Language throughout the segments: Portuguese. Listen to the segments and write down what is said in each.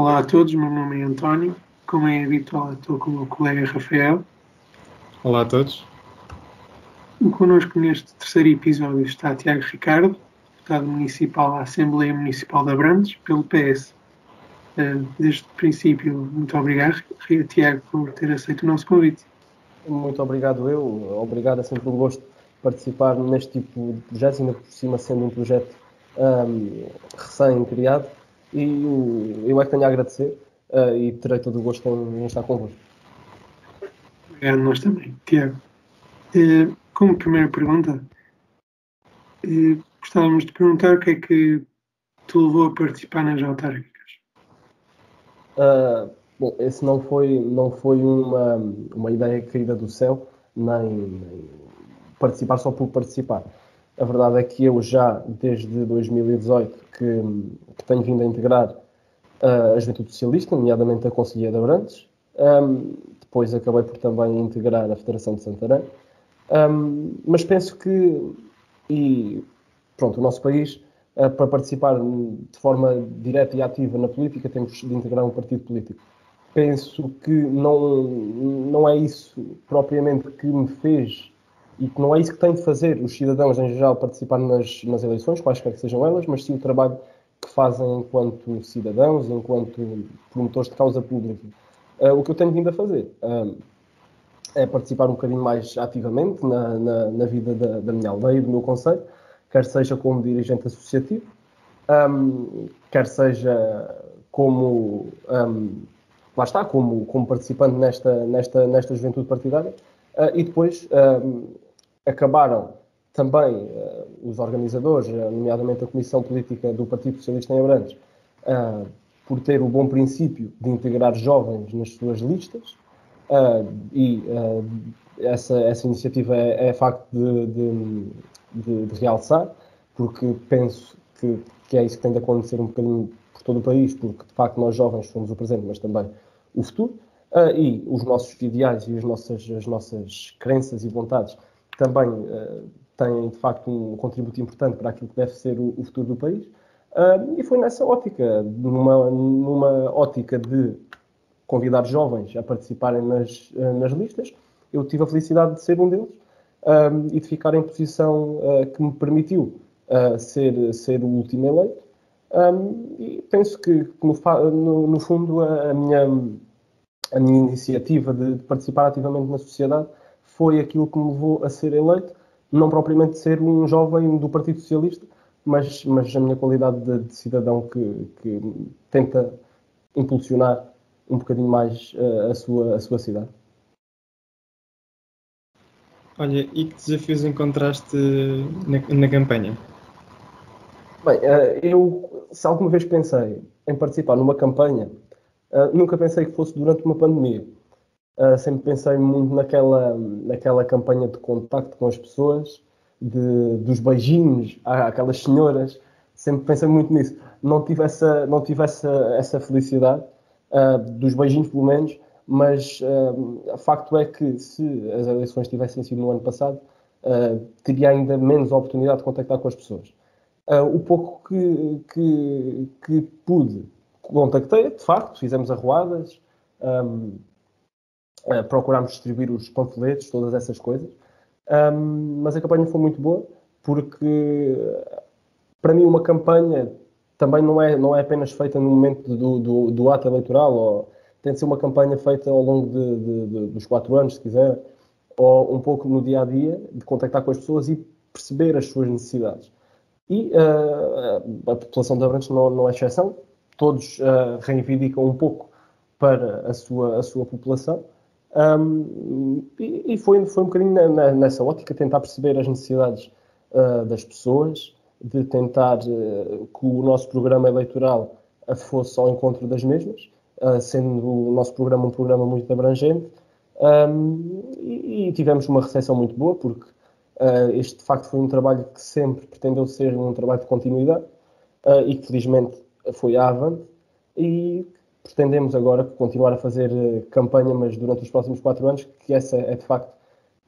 Olá a todos, meu nome é António. Como é habitual, estou com o meu colega Rafael. Olá a todos. E connosco neste terceiro episódio está Tiago Ricardo, deputado municipal à Assembleia Municipal de Abrantes, pelo PS. Eh, desde o princípio, muito obrigado, Tiago, por ter aceito o nosso convite. Muito obrigado eu. Obrigado, é sempre um gosto participar neste tipo de projetos, ainda por cima sendo um projeto um, recém-criado. E eu, é que tenho a agradecer uh, e terei todo o gosto em, estar convosco. Obrigado, nós também. Tiago, uh, como primeira pergunta, uh, gostávamos de perguntar o que é que te levou a participar nas autárquicas. Bom, esse não foi, não foi uma, uma ideia caída do céu, nem, nem participar só por participar. A verdade é que eu já, desde 2018, que, que tenho vindo a integrar uh, a Juventude Socialista, nomeadamente a Conselhia de Abrantes. Um, depois acabei por também integrar a Federação de Santarém. Um, mas penso que, e pronto, o nosso país, uh, para participar de forma direta e ativa na política, temos de integrar um partido político. Penso que não, não é isso propriamente que me fez e que não é isso que têm de fazer os cidadãos em geral participar nas, nas eleições, quaisquer que sejam elas, mas sim o trabalho que fazem enquanto cidadãos, enquanto promotores de causa pública. Uh, o que eu tenho vindo a fazer uh, é participar um bocadinho mais ativamente na, na, na vida da, da, minha aldeia, do meu conselho, quer seja como dirigente associativo, um, quer seja como, um, lá está, como, como participante nesta, nesta, nesta juventude partidária, uh, e depois acabaram também uh, os organizadores, uh, nomeadamente a Comissão Política do Partido Socialista em Abrantes, uh, por ter o bom princípio de integrar jovens nas suas listas, e essa, essa iniciativa é, é facto de, de, de, de, realçar, porque penso que, que é isso que tem de acontecer um bocadinho por todo o país, porque de facto nós jovens somos o presente, mas também o futuro, e os nossos ideais e as nossas, as nossas crenças e vontades também uh, têm, de facto, um contributo importante para aquilo que deve ser o, o futuro do país. Uh, e foi nessa ótica, numa, numa ótica de convidar jovens a participarem nas, uh, nas listas, eu tive a felicidade de ser um deles e de ficar em posição que me permitiu ser, ser o último eleito. Um, e penso que, no, no, no fundo, a, a, minha, a minha iniciativa de, de participar ativamente na sociedade foi aquilo que me levou a ser eleito, não propriamente ser um jovem do Partido Socialista, mas, mas a minha qualidade de, de cidadão que, que, tenta impulsionar um bocadinho mais uh, a, sua, a sua cidade. Olha, e que desafios encontraste na, na campanha? Bem, uh, eu, se alguma vez pensei em participar numa campanha, uh, nunca pensei que fosse durante uma pandemia. Uh, sempre pensei muito naquela, naquela campanha de contacto com as pessoas, de, dos beijinhos àquelas senhoras. Sempre pensei muito nisso. Não tive essa, não tive essa, essa felicidade, uh, dos beijinhos pelo menos, mas uh, facto é que se as eleições tivessem sido no ano passado, teria ainda menos oportunidade de contactar com as pessoas. o pouco que, que, que pude, contactei, de facto, fizemos arruadas, um, Procurámos distribuir os panfletos, todas essas coisas. Um, mas a campanha foi muito boa, porque para mim uma campanha também não é, não é apenas feita no momento do, do, do ato eleitoral, ou tem de ser uma campanha feita ao longo de, de, de, dos quatro anos, se quiser, ou um pouco no dia a dia, de contactar com as pessoas e perceber as suas necessidades. E uh, a população de Abrantes não, não é exceção, todos uh, reivindicam um pouco para a sua, a sua população. Um, e, foi, foi um bocadinho na, na, nessa ótica tentar perceber as necessidades uh, das pessoas, de tentar uh, que o nosso programa eleitoral fosse ao encontro das mesmas, uh, sendo o nosso programa um programa muito abrangente. Um, e, e, tivemos uma recepção muito boa, porque este de facto foi um trabalho que sempre pretendeu ser um trabalho de continuidade e que felizmente foi avante. E pretendemos agora continuar a fazer eh, campanha, mas durante os próximos quatro anos, que essa é de facto,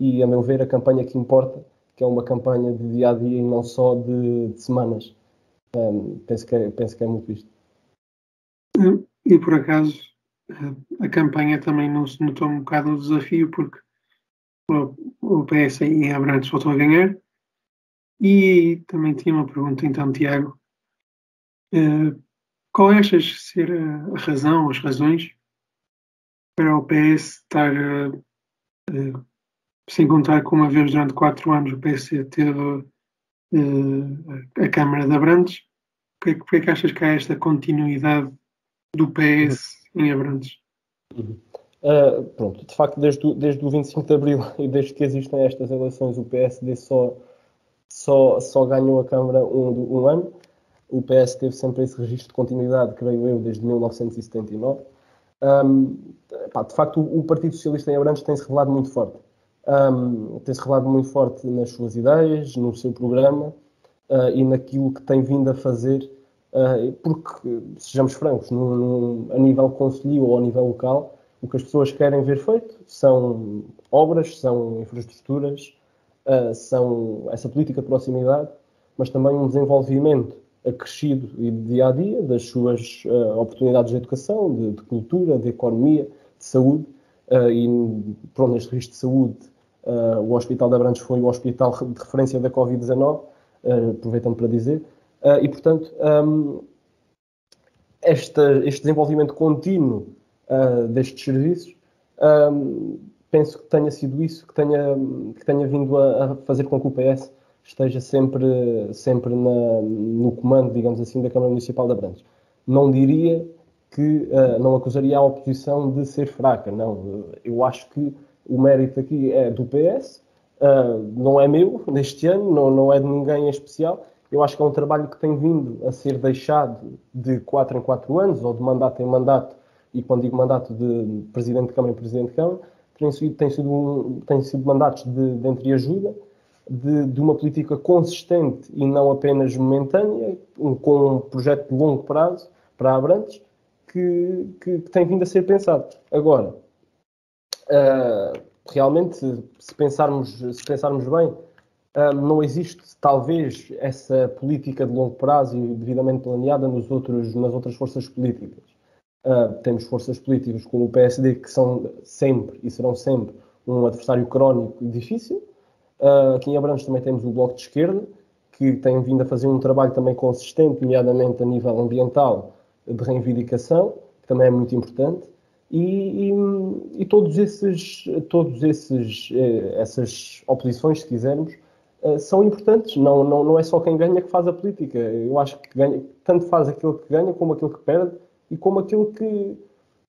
e a meu ver, a campanha que importa, que é uma campanha de dia a dia e não só de, de semanas. Um, penso, que é, penso que é muito isto. e por acaso a campanha também não se notou um bocado o desafio porque o PS em Abrantes voltou a ganhar. E também tinha uma pergunta então, Tiago. Qual achas ser a razão, as razões para o PS estar sem contar que uma vez durante quatro anos o PS teve a Câmara de Abrantes, porquê é que achas que há esta continuidade do PS em Abrantes. Uhum. Uh, pronto, de facto, desde o, desde o 25 de Abril e desde que existem estas eleições, o PSD só, só, só ganhou a Câmara um, um ano. O PS teve sempre esse registro de continuidade, creio eu, desde 1979. Um, pá, de facto, o, o, Partido Socialista em Abrantes tem-se revelado muito forte. Um, tem-se revelado muito forte nas suas ideias, no seu programa uh, e naquilo que tem vindo a fazer Uh, porque, sejamos francos, no, no, a nível conselho ou a nível local, o que as pessoas querem ver feito são obras, são infraestruturas, uh, são essa política de proximidade, mas também um desenvolvimento acrescido e de dia a dia das suas uh, oportunidades de educação, de, de, cultura, de economia, de saúde. e, pronto, neste risco de saúde, o Hospital de Abrantes foi o hospital de referência da Covid-19, aproveitando para dizer. Uh, e, portanto, um, esta, este desenvolvimento contínuo uh, destes serviços, um, penso que tenha sido isso que tenha, que tenha vindo a, a fazer com que o PS esteja sempre, sempre na, no comando, digamos assim, da Câmara Municipal de Abrantes. Não diria que, uh, não acusaria a oposição de ser fraca, não. Eu acho que o mérito aqui é do PS, uh, não é meu neste ano, não, não é de ninguém em especial, eu acho que é um trabalho que tem vindo a ser deixado de 4 em 4 anos, ou de mandato em mandato, e quando digo mandato de Presidente de Câmara e Presidente de Câmara, tem sido, tem sido, tem sido mandatos de, de entreajuda, de, de uma política consistente e não apenas momentânea, com um projeto de longo prazo para Abrantes, que, que, que tem vindo a ser pensado. Agora, uh, realmente, se pensarmos, se pensarmos bem, não existe, talvez, essa política de longo prazo e devidamente planeada nos outros, nas outras forças políticas. Uh, temos forças políticas como o PSD que são sempre e serão sempre um adversário crónico e difícil. Uh, aqui em Abrantes também temos o Bloco de Esquerda, que tem vindo a fazer um trabalho também consistente, nomeadamente a nível ambiental, de reivindicação, que também é muito importante. E, e, e todos esses, todos esses, eh, essas oposições, se quisermos, eh, são importantes. Não, não, não é só quem ganha que faz a política. Eu acho que ganha, tanto faz aquilo que ganha como aquilo que perde e como aquilo que,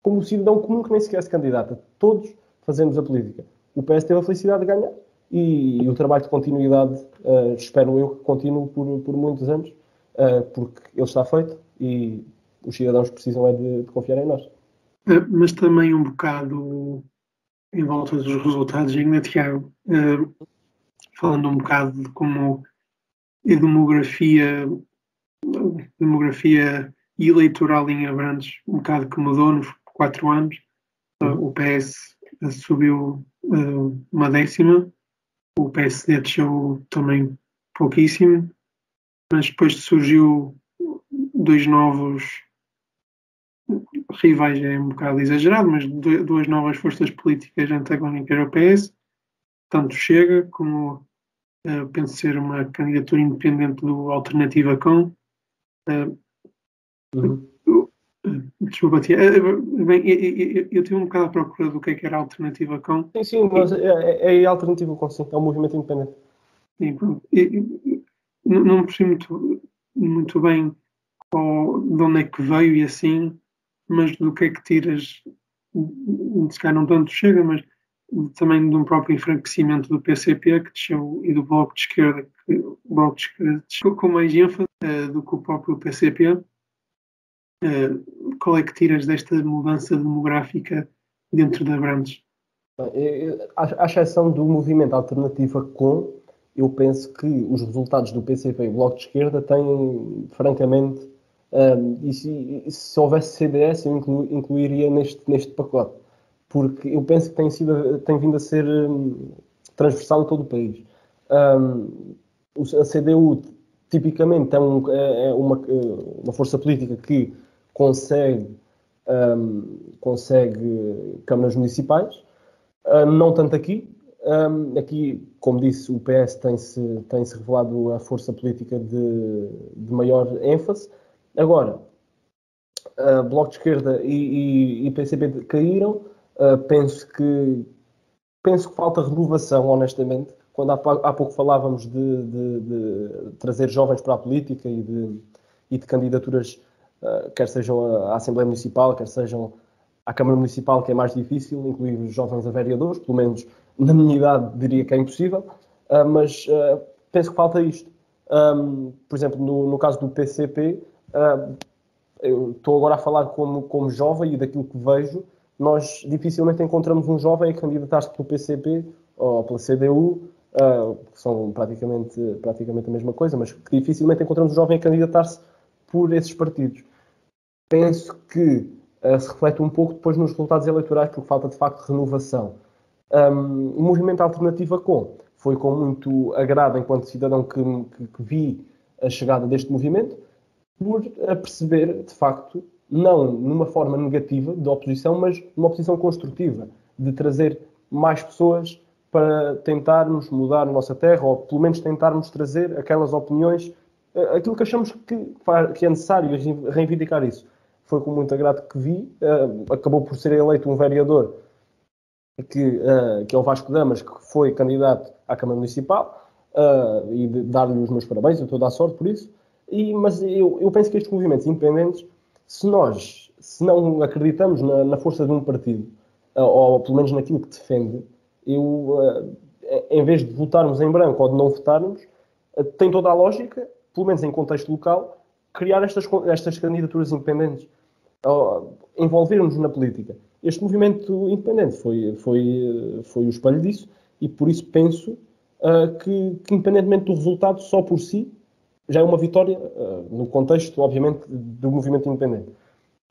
como o cidadão comum que nem sequer se candidata. Todos fazemos a política. O PS teve a felicidade de ganhar e, e o trabalho de continuidade, uh, espero eu que continue por, por muitos anos, uh, porque ele está feito e os cidadãos precisam é de, de confiar em nós. Mas também um bocado em volta dos resultados, ainda, Tiago, uh, falando um bocado de como a demografia, demografia eleitoral em Abrantes, um bocado que mudou nos quatro anos. O PS subiu uh, uma décima, o PSD desceu também pouquíssimo, mas depois surgiu dois novos rivais, é um bocado exagerado, mas duas novas forças políticas antagónicas ao PS, tanto Chega como uh, penso ser uma candidatura independente do Alternativa Com. Uh, uhum. Desculpa, tia. Bem, eu, eu, tive um bocado à procura do que, é que era a Alternativa Com. Sim, sim, mas é, é, é a Alternativa Com, sim, é um movimento independente. Sim, pronto. não, não percebi muito, muito bem qual, de onde é que veio e assim, mas do que é que tiras, se calhar não tanto chega, mas também de um próprio enfraquecimento do PCP que desceu e do Bloco de Esquerda, que o Bloco de Esquerda desceu com mais ênfase uh, do que o próprio PCP. Eh, qual é que tiras desta mudança demográfica dentro da Brandes? À exceção do movimento Alternativa Com, eu penso que os resultados do PCP e Bloco de Esquerda têm, francamente, um, eh, e, se, se houvesse CDS, eu inclu, incluiria neste, neste pacote porque eu penso que tem, sido, tem vindo a ser um, transversal a todo o país. Um, a CDU, tipicamente, é, um, é, é uma, uma, força política que consegue um, consegue câmaras municipais. Uh, não tanto aqui. Um, aqui, como disse, o PS tem-se tem -se revelado a força política de, de maior ênfase. Agora, uh, Bloco de Esquerda e, e, e PCP caíram. Uh, penso que penso que falta renovação, honestamente. Quando há, há pouco falávamos de, de, de, trazer jovens para a política e de, e de candidaturas, uh, quer sejam à Assembleia Municipal, quer sejam à Câmara Municipal, que é mais difícil, incluir os jovens a vereadores, pelo menos na minha idade diria que é impossível, uh, mas uh, penso que falta isto. Um, por exemplo, no, no, caso do PCP, eu estou agora a falar como, como jovem e daquilo que vejo, nós dificilmente encontramos um jovem a candidatar-se pelo PCP ou pela CDU, uh, são praticamente, praticamente a mesma coisa, mas que dificilmente encontramos um jovem a candidatar-se por esses partidos. Penso que uh, se reflete um pouco depois nos resultados eleitorais, porque falta de facto renovação. Um, o movimento Alternativa Com foi com muito agrado, enquanto cidadão que, que, que vi a chegada deste movimento, por perceber, de facto, não numa forma negativa de oposição, mas numa oposição construtiva, de trazer mais pessoas para tentarmos mudar a nossa terra, ou pelo menos tentarmos trazer aquelas opiniões, eh, aquilo que achamos que, que é necessário reivindicar isso. Foi com muito agrado que vi, uh, acabou por ser eleito um vereador que, uh, que é o Vasco Damas, que foi candidato à Câmara Municipal, uh, e dar-lhe os meus parabéns, eu estou a dar sorte por isso. E, mas eu, eu penso que estes movimentos independentes se nós se não acreditamos na, na força de um partido, ou, pelo menos naquilo que defende, eu, em vez de votarmos em branco ou de não votarmos, tem toda a lógica, pelo menos em contexto local, criar estas, estas candidaturas independentes, uh, envolvermos na política. Este movimento independente foi, foi, foi o espelho disso e por isso penso que, que, independentemente do resultado, só por si, já é uma vitória uh, no contexto, obviamente, do movimento independente.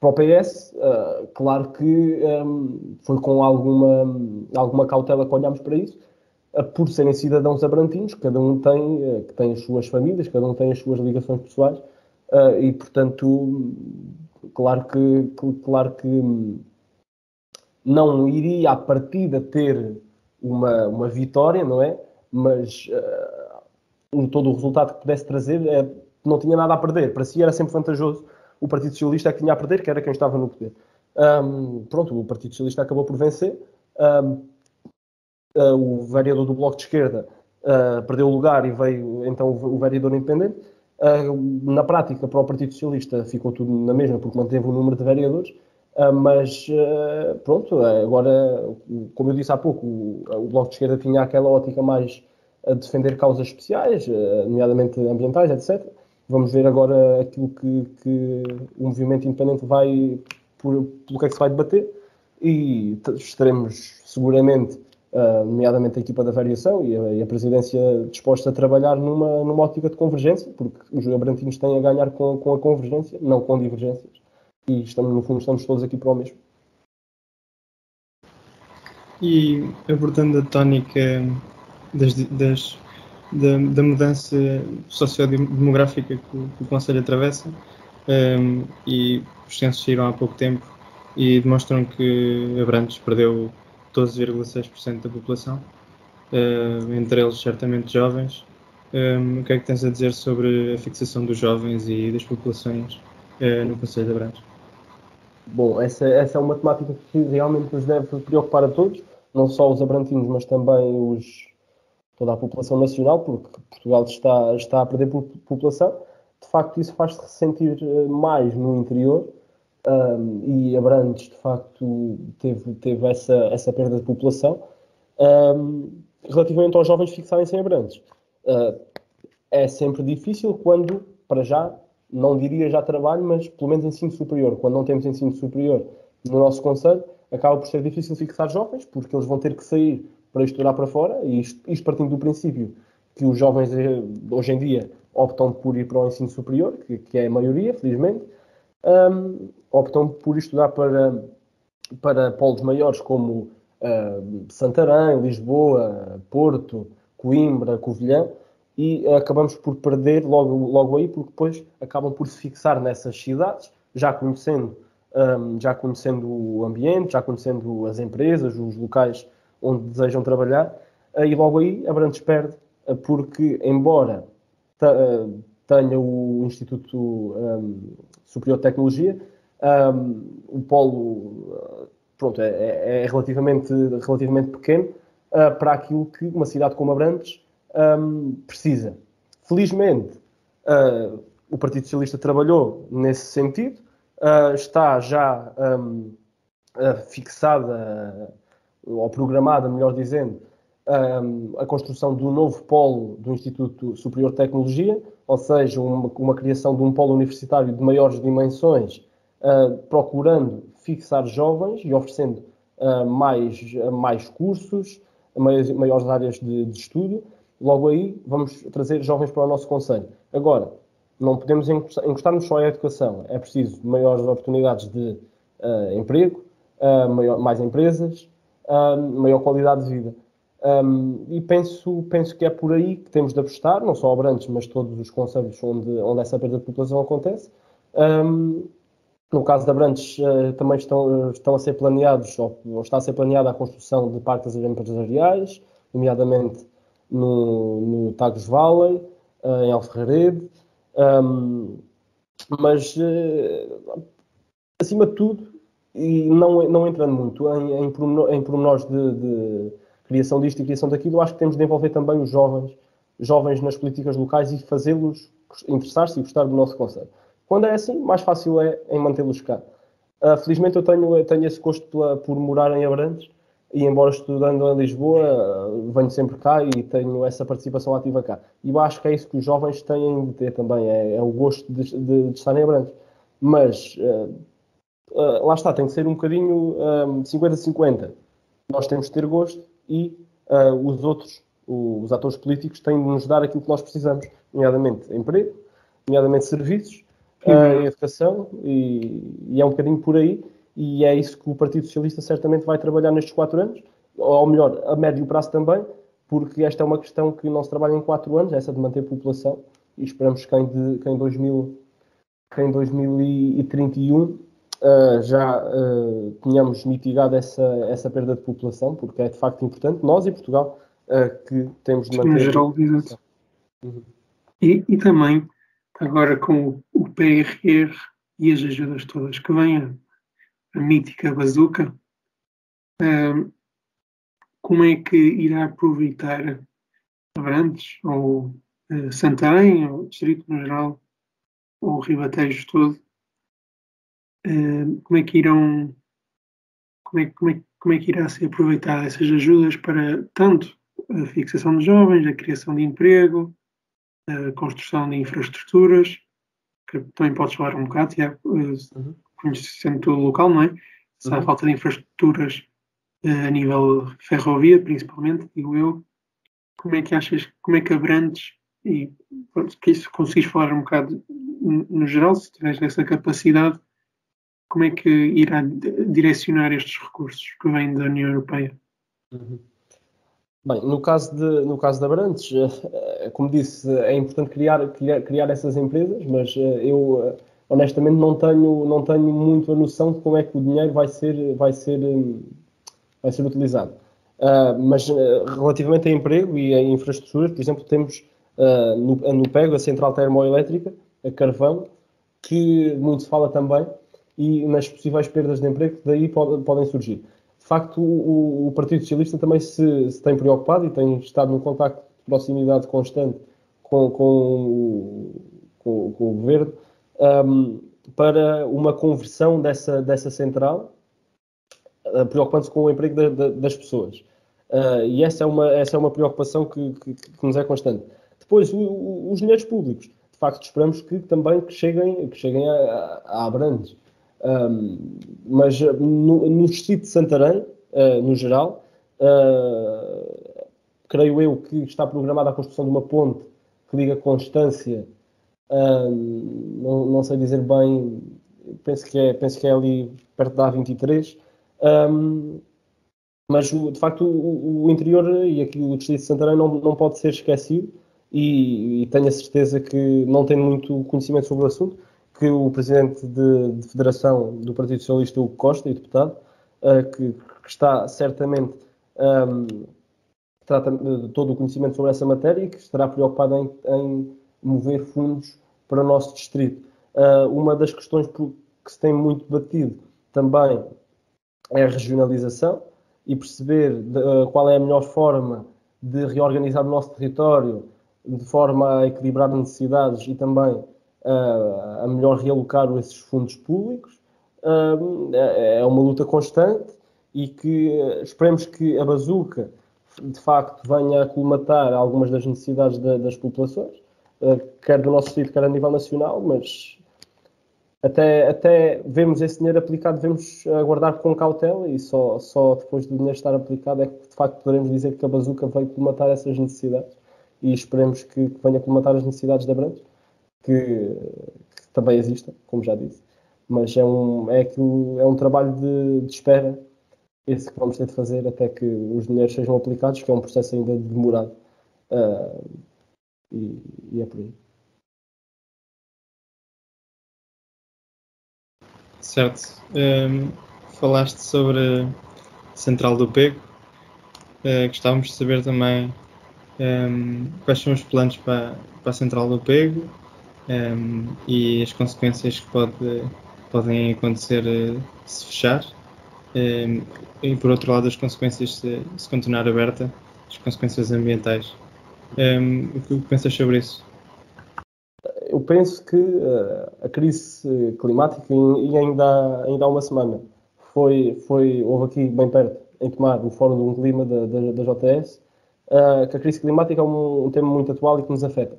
Para o PS, uh, eh, claro que um, foi com alguma, alguma cautela que olhámos para isso, uh, por serem cidadãos abrantinos, cada um tem, que tem as suas famílias, cada um tem as suas ligações pessoais, e, portanto, claro que, claro que não iria à partida ter uma, uma vitória, não é? Mas todo o resultado que pudesse trazer é, não tinha nada a perder. Para si era sempre vantajoso o Partido Socialista é que tinha a perder, que era quem estava no poder. Um, pronto, o Partido Socialista acabou por vencer. Um, uh, o vereador do Bloco de Esquerda uh, perdeu o lugar e veio então o, o vereador independente. Uh, na prática, para o Partido Socialista ficou tudo na mesma, porque manteve o número de vereadores. mas pronto, agora, como eu disse há pouco, o, Bloco de Esquerda tinha aquela ótica mais a defender causas especiais, nomeadamente ambientais, etc. Vamos ver agora aquilo que, que o movimento independente vai, por, pelo que é que se vai debater, e estaremos seguramente, uh, nomeadamente a equipa da variação e a, e a, presidência disposta a trabalhar numa, numa ótica de convergência, porque os abrantinos têm a ganhar com, com a convergência, não com divergências, e estamos, no fundo estamos todos aqui para o mesmo. E abordando a tónica das, das, da, da, mudança sociodemográfica que o, que o Conselho atravessa um, e os censos saíram há pouco tempo e demonstram que Abrantes perdeu 12,6% da população, uh, entre eles certamente jovens. Um, o que é que tens a dizer sobre a fixação dos jovens e das populações uh, no Conselho de Abrantes? Bom, essa, essa é uma temática que realmente nos deve preocupar a todos, não só os abrantinos, mas também os, toda a população nacional, porque Portugal está, está a perder população. De facto, isso faz-se ressentir eh, mais no interior um, e Abrantes, de facto, teve, teve essa, essa perda de população. Um, relativamente aos jovens fixarem-se em Abrantes, uh, é sempre difícil quando, para já, não diria já trabalho, mas pelo menos ensino superior. Quando não temos ensino superior no nosso Conselho, acaba por ser difícil fixar jovens, porque eles vão ter que sair para estudar para fora, e isto, isto partindo do princípio que os jovens eh, hoje em dia optam por ir para o ensino superior, que, que é a maioria, felizmente, um, optam por estudar para, para polos maiores como uh, Santarém, Lisboa, Porto, Coimbra, Covilhã, e acabamos por perder logo, logo aí, porque depois acabam por se fixar nessas cidades, já conhecendo um, já conhecendo o ambiente, já conhecendo as empresas, os locais onde desejam trabalhar, uh, e logo aí a Brandes perde, porque embora tenha o Instituto um, Superior de Tecnologia, um, o polo pronto, é, é, é relativamente, relativamente pequeno para aquilo que uma cidade como Abrantes um, precisa. Felizmente, o Partido Socialista trabalhou nesse sentido, uh, está já um, uh, fixada, ou programada, melhor dizendo, um, a construção do novo polo do Instituto Superior de Tecnologia, ou seja, uma, uma criação de um polo universitário de maiores dimensões, uh, procurando fixar jovens e oferecendo mais, mais cursos, maiores, maiores áreas de, de estudo. Logo aí, vamos trazer jovens para o nosso Conselho. Agora, não podemos encostar-nos só à educação. É preciso maiores oportunidades de uh, emprego, uh, maior, mais empresas, uh, maior qualidade de vida. Um, e penso, penso que é por aí que temos de apostar, não só Abrantes, mas todos os conselhos onde, onde essa perda de população acontece. Um, no caso de Abrantes, também estão, estão a ser planeados, ou, está a ser planeada a construção de parques empresariais, nomeadamente no, no Tagus Valley, em Alferrarede, um, mas, uh, acima de tudo, e não, não entrando muito em, em, em pormenores de, de, criação disto e criação daquilo, acho que temos de envolver também os jovens, jovens nas políticas locais e fazê-los interessar-se e gostar do nosso conselho. Quando é assim, mais fácil é em mantê-los cá. Uh, felizmente eu tenho, tenho esse gosto por morar em Abrantes e embora estudando em Lisboa, venho sempre cá e tenho essa participação ativa cá. E eu acho que é isso que os jovens têm de ter também, é, é o gosto de, de, de estar em Abrantes. Mas, uh, uh, lá está, tem que ser um bocadinho 50-50. nós temos de ter gosto e uh, os outros, os atores políticos, têm de nos dar aquilo que nós precisamos, nomeadamente emprego, nomeadamente serviços, uhum. educação, e, e é um bocadinho por aí e é isso que o Partido Socialista certamente vai trabalhar nestes quatro anos, ou melhor, a médio prazo também, porque esta é uma questão que não se trabalha em quatro anos, essa de manter população, e esperamos que em, de, que em, 2000, que em 2031 uh, eh, já uh, tenhamos mitigado essa, essa perda de população, porque é de facto importante, nós e Portugal, uh, que temos de manter. geral, exato. Uhum. E, e também, agora com o PRR e as ajudas todas que vêm a mítica bazuca, como é que irá aproveitar Abrantes ou uh, Santarém, ou Distrito no geral, ou Ribatejo todo? Uh, como é que irão como é, como, é, como é que irá ser aproveitada essas ajudas para tanto a fixação de jovens, a criação de emprego, a construção de infraestruturas, que também podes falar um bocado, Tiago, uhum conhecendo todo o local, não é? Se há uhum. falta de infraestruturas uh, a nível ferrovia, principalmente, digo eu, como é que achas, como é que abrantes e que isso conseguis falar um bocado no geral, se tiveres essa capacidade, como é que irá direcionar estes recursos que vêm da União Europeia? Uhum. Bem, no caso de, no caso de Abrantes, eh, como disse, é importante criar, criar, criar essas empresas, mas eh, eu honestamente não tenho, não tenho muito a noção de como é que o dinheiro vai ser, vai ser, vai ser utilizado. Uh, mas relativamente a emprego e a infraestruturas, por exemplo, temos uh, no, no PEGO a central termoelétrica, a carvão, que muito se fala também, e nas possíveis perdas de emprego que daí pode, podem surgir. De facto, o, o Partido Socialista também se, se, tem preocupado e tem estado num contacto de proximidade constante com, com, com, com o governo um, para uma conversão dessa, dessa central, uh, preocupando-se com o emprego de, de, das pessoas. Uh, e essa é, uma, essa é uma preocupação que, que, que nos é constante. Depois, o, o, os dinheiros públicos. De facto, esperamos que também que cheguem, que cheguem a, a, a Abrantes. Um, mas no, no distrito de Santarém, uh, no geral, uh, creio eu que está programada a construção de uma ponte que liga Constância não, não, sei dizer bem, penso que é, penso que é ali perto da A23. Um, mas de facto o, o, interior e aqui o distrito de Santarém não, não pode ser esquecido e, e, tenho a certeza que não tenho muito conhecimento sobre o assunto, que o presidente de, de federação do Partido Socialista, o Costa, e deputado, uh, que, que, está certamente um, trata de todo o conhecimento sobre essa matéria e que estará preocupado em, em mover fundos para o nosso distrito. Uh, uma das questões que se tem muito batido também é a regionalização e perceber de, uh, qual é a melhor forma de reorganizar o nosso território de forma a equilibrar necessidades e também uh, a melhor realocar esses fundos públicos. É, é uma luta constante e que esperemos que a bazuca de facto venha a colmatar algumas das necessidades das populações, quer do nosso distrito, quer a nível nacional, mas até, até vemos esse dinheiro aplicado, devemos aguardar com cautela e só, só depois do dinheiro estar aplicado é que de facto poderemos dizer que a bazuca veio colmatar essas necessidades e esperemos que, que venha colmatar as necessidades da Branca, que, que, também existem, como já disse, mas é um, é aquilo, é um trabalho de, de espera esse que vamos ter de fazer até que os dinheiros sejam aplicados, que é um processo ainda demorado. Uh, e, e é por aí. Certo. Um, falaste sobre a Central do Pego. Uh, gostávamos de saber também um, quais são os planos para, para a Central do Pego um, e as consequências que pode, podem acontecer uh, se fechar. e por outro lado, as consequências se, se continuar aberta, as consequências ambientais. o que pensas sobre isso? eu penso que uh, a crise climática, e ainda, ainda há uma semana, foi, foi, houve aqui bem perto, em tomar o Fórum um Clima da, da, da JS, uh, que a crise climática é um, um, tema muito atual e que nos afeta.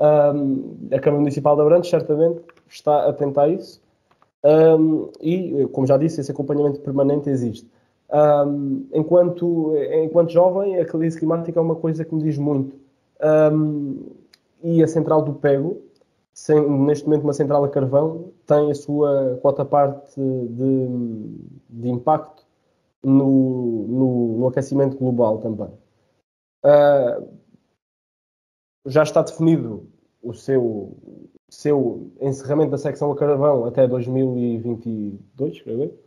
Um, a Câmara Municipal de Abrantes, certamente, está atenta a isso. Um, e, como já disse, esse acompanhamento permanente existe. Um, enquanto, enquanto jovem, a crise climática é uma coisa que me diz muito. E a central do Pego, sem, neste momento uma central a carvão tem a sua quota parte de, de impacto no, no, no, aquecimento global também. Uh, já está definido o seu, seu encerramento da secção a carvão até 2022, creio eu.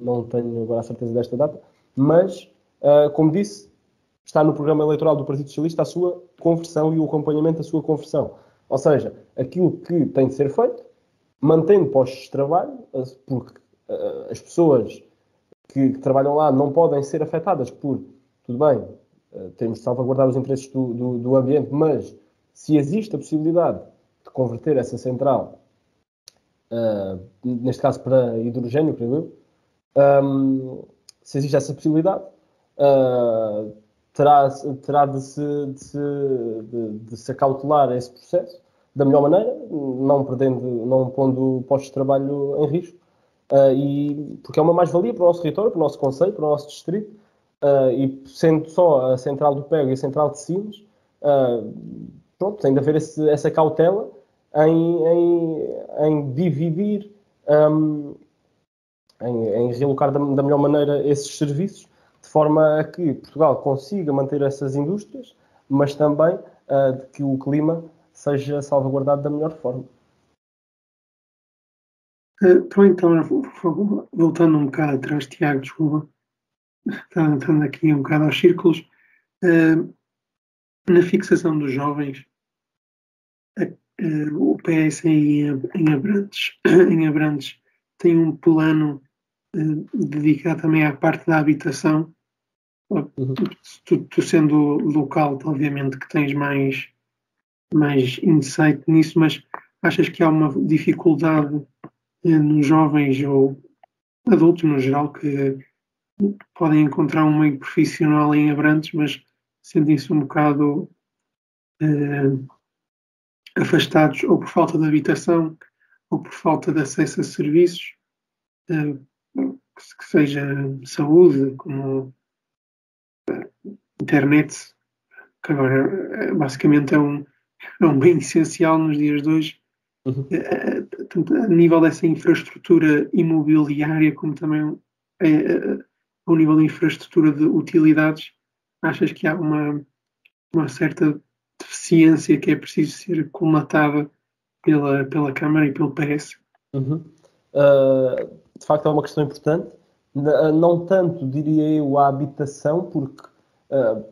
Não tenho agora a certeza desta data, mas, uh, como disse, está no programa eleitoral do Partido Socialista a sua conversão e o acompanhamento da sua conversão. Ou seja, aquilo que tem de ser feito, mantendo postos de trabalho, porque uh, as pessoas que, que, trabalham lá não podem ser afetadas por, tudo bem, temos de salvaguardar os interesses do, do, do, ambiente, mas se existe a possibilidade de converter essa central, uh, neste caso para hidrogênio, creio eu, um, se existe essa possibilidade, terá, terá de, se, de, se, de, de se acautelar esse processo da melhor maneira, não perdendo, não pondo postos de trabalho em risco, uh, e, porque é uma mais-valia para o nosso território, para o nosso conselho, para o nosso distrito, uh, e sendo só a central do Pego e a central de Sines, uh, pronto, tem de haver esse, essa cautela em, em, em dividir, um, em, em, realocar da, da melhor maneira esses serviços, de forma a que Portugal consiga manter essas indústrias, mas também uh, de que o clima seja salvaguardado da melhor forma. Então, então, voltando um bocado atrás, Tiago, desculpa, estando aqui um bocado aos círculos, uh, na fixação dos jovens, uh, o PS em, em, Abrantes, em Abrantes tem um plano uh, dedicado também à parte da habitação. Uhum. Tu, tu, sendo local, obviamente que tens mais mais insight nisso, mas achas que há uma dificuldade eh, nos jovens ou adultos no geral que podem encontrar um meio profissional em Abrantes, mas sentem-se um bocado eh, afastados ou por falta de habitação ou por falta de acesso a serviços, eh, que seja saúde, como eh, internet, que agora basicamente é um, é um bem essencial nos dias de hoje, uhum. Eh, tanto a nível dessa infraestrutura imobiliária como também a, a, ao nível de infraestrutura de utilidades, achas que há uma, uma certa deficiência que é preciso ser colmatada pela, pela Câmara e pelo PS. Uhum. Uh, de facto, é uma questão importante. Não tanto, diria eu, a habitação, porque uh,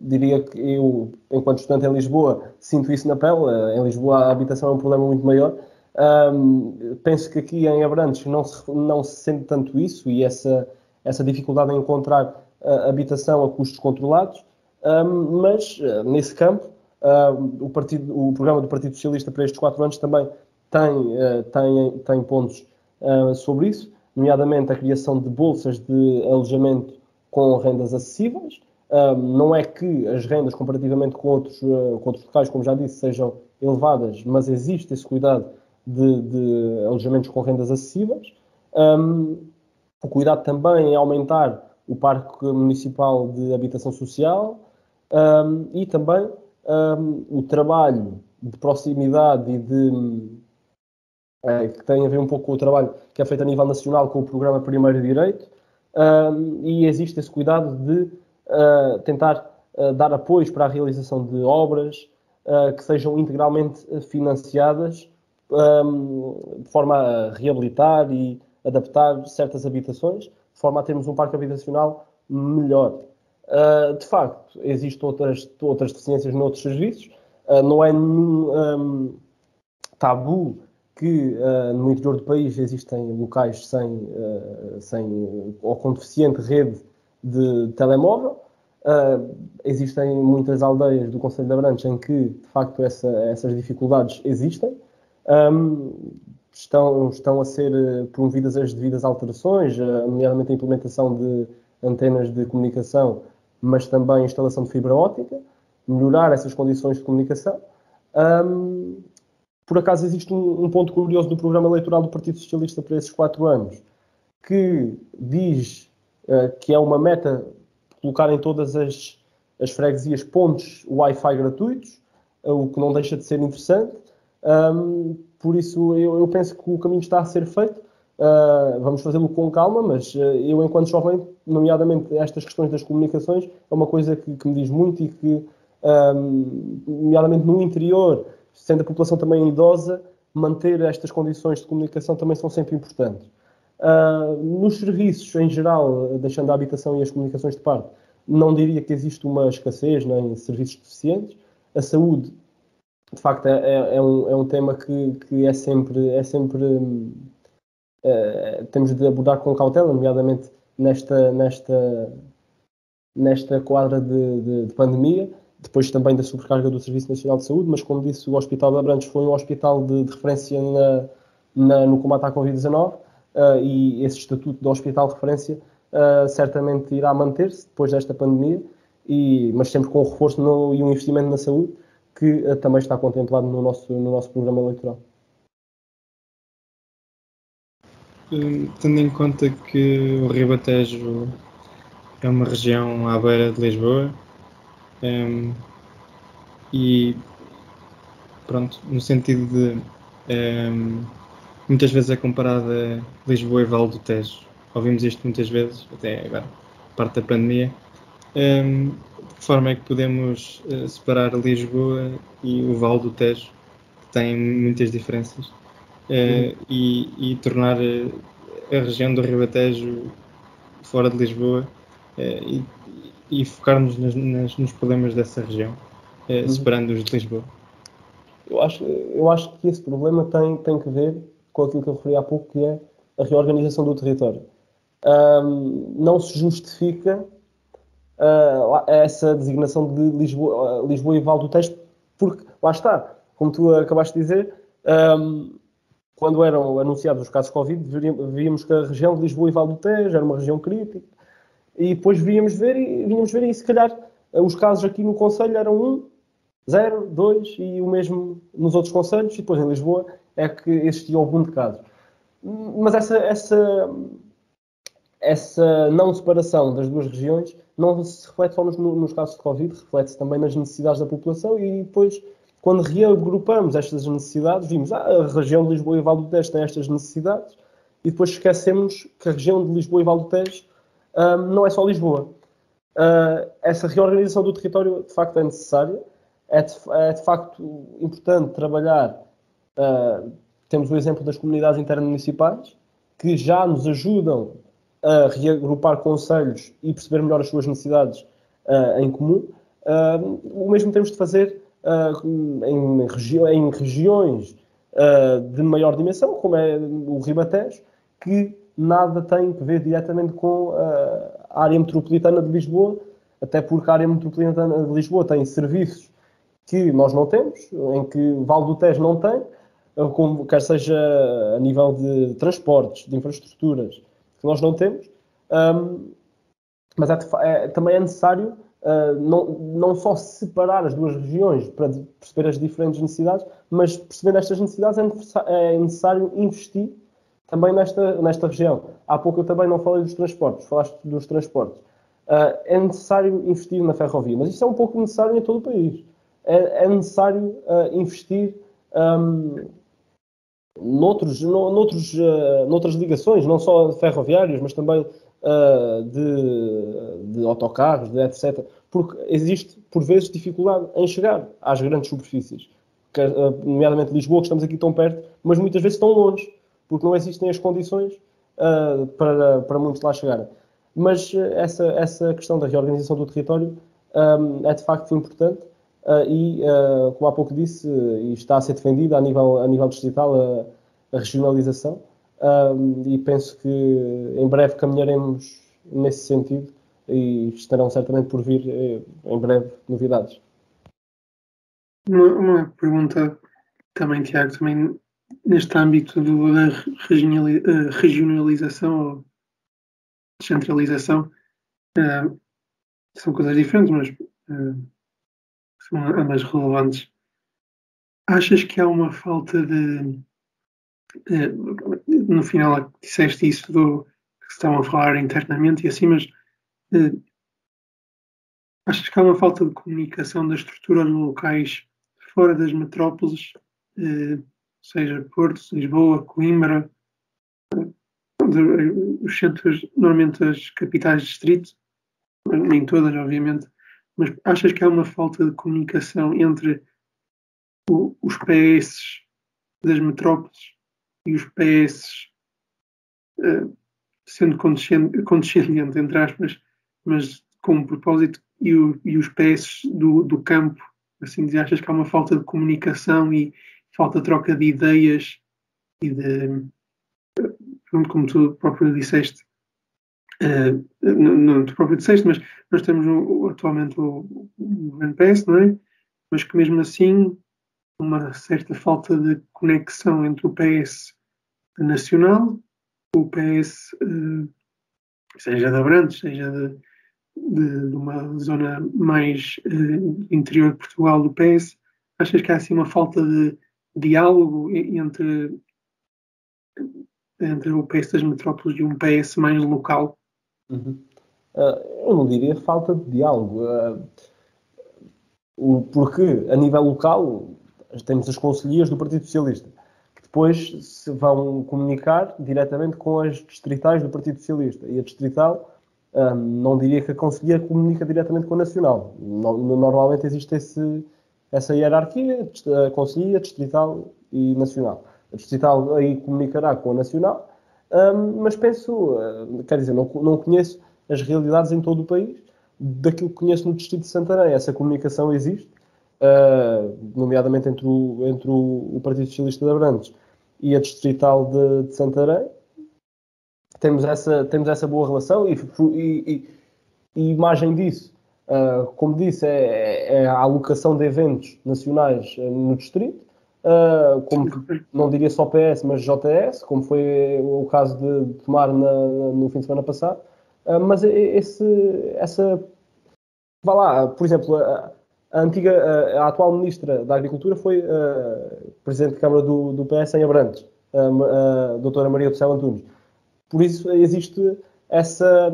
diria que eu, enquanto estudante em Lisboa, sinto isso na pele. Uh, em Lisboa, a habitação é um problema muito maior. Um, penso que aqui em Abrantes não se, não se sente tanto isso e essa, essa dificuldade em encontrar uh, habitação a custos controlados, mas uh, nesse campo uh, o, partido, o programa do Partido Socialista para estes quatro anos também tem, tem, tem pontos sobre isso, nomeadamente a criação de bolsas de alojamento com rendas acessíveis. não é que as rendas, comparativamente com outros, com outros locais, como já disse, sejam elevadas, mas existe esse cuidado de, de alojamentos com rendas acessíveis. Um, cuidado também em aumentar o Parque Municipal de Habitação Social um, e também um, o trabalho de proximidade e de. É, que tem a ver um pouco com o trabalho que é feito a nível nacional com o programa Primeiro Direito, e existe esse cuidado de uh, tentar uh, dar apoios para a realização de obras uh, que sejam integralmente financiadas um, de forma a reabilitar e adaptar certas habitações, de forma a termos um parque habitacional melhor. Uh, de facto, existem outras, outras deficiências noutros serviços, uh, não é nenhum um, tabu que uh, no interior do país existem locais sem, sem ou com deficiente rede de telemóvel. existem muitas aldeias do Conselho de Abrantes em que, de facto, essa, essas dificuldades existem um, estão, estão a ser eh, promovidas as devidas alterações, eh, nomeadamente a implementação de antenas de comunicação, mas também a instalação de fibra óptica, melhorar essas condições de comunicação. Um, por acaso existe um, um, ponto curioso do programa eleitoral do Partido Socialista para esses quatro anos, que diz uh, que é uma meta colocar em todas as, as freguesias pontos Wi-Fi gratuitos, uh, o que não deixa de ser interessante. Um, por isso, eu, eu, penso que o caminho está a ser feito. Uh, vamos fazê-lo com calma, mas uh, eu, enquanto jovem, nomeadamente estas questões das comunicações, é uma coisa que, que me diz muito e que, um, nomeadamente no interior, sendo a população também idosa, manter estas condições de comunicação também são sempre importantes. Uh, nos serviços, em geral, deixando a habitação e as comunicações de parte, não diria que existe uma escassez nem serviços deficientes. A saúde de facto é, é, é, um, é um tema que, que é sempre, é sempre uh, temos de abordar com cautela, nomeadamente nesta, nesta, nesta quadra de, de, de, pandemia, depois também da sobrecarga do Serviço Nacional de Saúde, mas como disse, o Hospital de Abrantes foi um hospital de, de referência na, na, no combate à Covid-19 uh, e esse estatuto de hospital de referência uh, certamente irá manter-se depois desta pandemia, e, mas sempre com um reforço no, e um investimento na saúde que uh, também está contemplado no nosso, no nosso programa eleitoral. Hum, tendo em conta que o Ribatejo é uma região à beira de Lisboa um, e pronto, no sentido de um, muitas vezes é comparada Lisboa e Val do Tejo. Ouvimos isto muitas vezes, até agora, parte da pandemia. Um, que forma é que podemos uh, separar Lisboa e o Val do Tejo, que têm muitas diferenças, uh, e, e, tornar uh, a região do Ribatejo fora de Lisboa e, e focarmos nas, nas, nos problemas dessa região, uhum. separando-os de Lisboa? Eu acho, eu acho que esse problema tem, tem que ver com aquilo que eu referi há pouco, que é a reorganização do território. Um, não se justifica uh, essa designação de Lisboa, uh, Lisboa e Val do Tejo, porque lá está, como tu acabaste de dizer, um, quando eram anunciados os casos Covid, víamos que a região de Lisboa e Val do Tejo era uma região crítica, e depois víamos ver e víamos ver e se calhar os casos aqui no Conselho eram um, zero, dois e o mesmo nos outros conselhos, e depois em Lisboa é que existia boom de casos. Mas essa, essa, essa não separação das duas regiões não se reflete só nos, nos casos de Covid, reflete-se também nas necessidades da população e depois, quando reagrupamos estas necessidades, vimos ah, a região de Lisboa e Val do Tejo tem estas necessidades e depois esquecemos que a região de Lisboa e Val do Tejo um, não é só Lisboa. Uh, essa reorganização do território, de facto, é necessária. É de, é de facto importante trabalhar Uh, temos o exemplo das comunidades intermunicipais, que já nos ajudam a reagrupar conselhos e perceber melhor as suas necessidades uh, em comum. Uh, o mesmo temos de fazer em, regi em, regiões de maior dimensão, como é o Ribatejo, que nada tem que ver diretamente com a área metropolitana de Lisboa, até porque a área metropolitana de Lisboa tem serviços que nós não temos, em que Val do Tejo não tem, como, quer seja a nível de transportes, de infraestruturas, que nós não temos. Um, mas é, é, também é necessário uh, não, não só separar as duas regiões para perceber as diferentes necessidades, mas percebendo estas necessidades é, é necessário investir também nesta, nesta região. Há pouco eu também não falei dos transportes, falaste dos transportes. Uh, é necessário investir na ferrovia, mas isso é um pouco necessário em todo o país. É, é necessário uh, investir um, noutros, noutros, uh, noutras ligações, não só ferroviárias, mas também uh, de, de autocarros, de etc. Porque existe, por vezes, dificuldade em chegar às grandes superfícies, uh, nomeadamente Lisboa, que estamos aqui tão perto, mas muitas vezes tão longe, porque não existem as condições uh, para, para muitos lá chegarem. Mas essa, essa questão da reorganização do território é de facto importante Uh, e, uh, como há pouco disse, e está a ser defendida a nível, a nível distrital a, regionalização, e penso que em breve caminharemos nesse sentido e estarão certamente por vir eh, em breve novidades. Uma, uma pergunta também, Tiago, também neste âmbito do, da eh, regionalização ou descentralização, uh, são coisas diferentes, mas uh, são ambas relevantes. Achas que há uma falta de. Eh, no final disseste isso do que estão a falar internamente e assim, mas eh, achas que há uma falta de comunicação das estruturas locais fora das metrópoles, eh, seja Porto, Lisboa, Coimbra, os centros, normalmente as capitais de distrito, nem todas, obviamente, mas achas que há uma falta de comunicação entre o, os PS das metrópoles e os PS, uh, eh, sendo condescendente, entre aspas, mas com um propósito, e, o, e os PS do, do campo, assim dizer, achas que há uma falta de comunicação e falta de troca de ideias e de, como tu próprio disseste, Uh, não, tu próprio disseste, mas nós temos o, atualmente o, o NPS, não é? Mas que mesmo assim uma certa falta de conexão entre o PS nacional, o PS, uh, seja de Abrantes, seja de, de, de, uma zona mais uh, interior de Portugal do PS, achas que há assim uma falta de diálogo entre, entre o PS das metrópoles e um PS mais local? Uhum. Uh, eu não diria falta de diálogo, uh, o, porque a nível local temos as conselhias do Partido Socialista, depois se vão comunicar diretamente com as distritais do Partido Socialista. E a distrital, uh, não diria que a conselhia comunica diretamente com a nacional. No, normalmente existe esse, essa hierarquia, a conselhia, distrital e nacional. A distrital aí comunicará com a nacional um, mas penso, uh, quer dizer, não, não conheço as realidades em todo o país. Daquilo que conheço no Distrito de Santarém, essa comunicação existe, uh, nomeadamente entre, o, entre o, Partido Socialista de Abrantes e a Distrital de, de Santarém. Temos essa, temos essa boa relação e, e, e imagem disso, uh, como disse, é, é, a alocação de eventos nacionais no Distrito Uh, como não diria só PS, mas JS, como foi o caso de tomar na, no fim de semana passado. Uh, mas esse, essa. Vá lá, por exemplo, a antiga, a, atual Ministra da Agricultura foi uh, Presidente de Câmara do, do PS em Abrantes, a, a doutora Maria do Céu Antunes. Por isso existe essa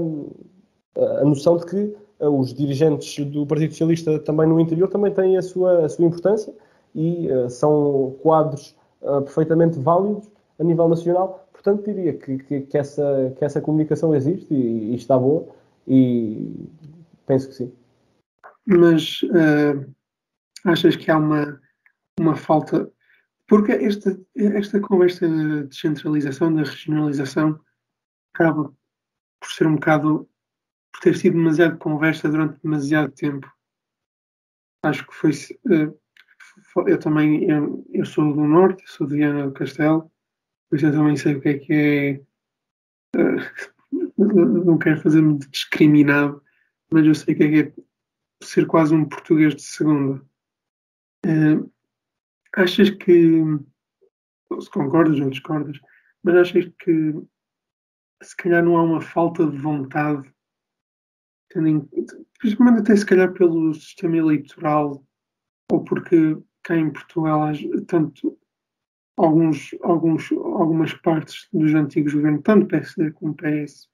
a noção de que os dirigentes do Partido Socialista também no interior também têm a sua, a sua importância e uh, são quadros uh, perfeitamente válidos a nível nacional. Portanto, diria que, que, que, essa, que essa comunicação existe e, e, está boa e penso que sim. Mas uh, achas que há uma, uma falta porque esta, esta conversa da descentralização, da regionalização, acaba por ser um bocado, por ter sido demasiado conversa durante demasiado tempo. Acho que foi. Uh, eu também, eu, eu, sou do Norte, sou de Viana do Castelo, por isso eu também sei o que é que é. Uh, não quero fazer-me discriminado, mas eu sei o que é que é ser quase um português de segunda. Uh, achas que, se concordas ou discordas, mas achas que se calhar não há uma falta de vontade, principalmente até se calhar pelo sistema eleitoral, ou porque cá em Portugal, tanto alguns, alguns, algumas partes dos antigos governos, tanto PSD como PS,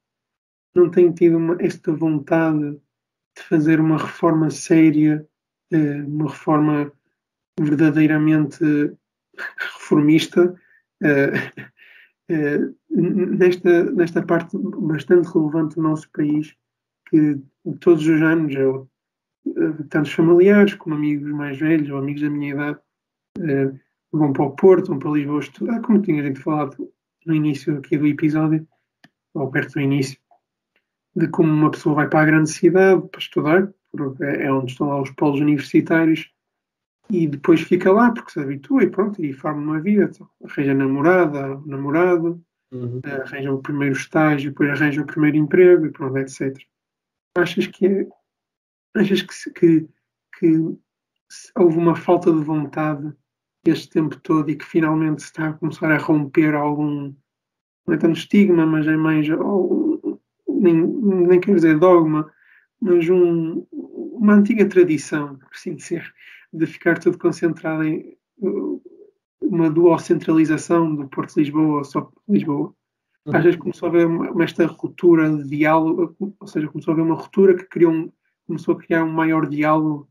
não têm tido uma, esta vontade de fazer uma reforma séria, eh, uma reforma verdadeiramente reformista, eh, eh, nesta, nesta parte bastante relevante do nosso país, que todos os anos, eu, tantos familiares como amigos mais velhos ou amigos da minha idade, vão para o Porto, vão para Lisboa estudar, como tinha a gente falado no início aqui do episódio, ou perto do início, de como uma pessoa vai para a grande cidade para estudar, porque é onde estão lá os polos universitários, e depois fica lá porque se habitua e pronto, e forma uma vida. Então, arranja namorada, namorado, uhum. arranja o primeiro estágio, depois arranja o primeiro emprego e pronto, etc. Achas que é, achas que, que, que houve uma falta de vontade este tempo todo e que finalmente se está a começar a romper algum, não é tanto estigma, mas é mais, nem, nem quero dizer dogma, mas um, uma antiga tradição, por assim dizer, de ficar tudo concentrado em uh, uma dual centralização do Porto de Lisboa ou só Lisboa. Uhum. Às vezes começou a haver uma, esta ruptura de diálogo, ou seja, começou a haver uma ruptura que criou um, começou a criar um maior diálogo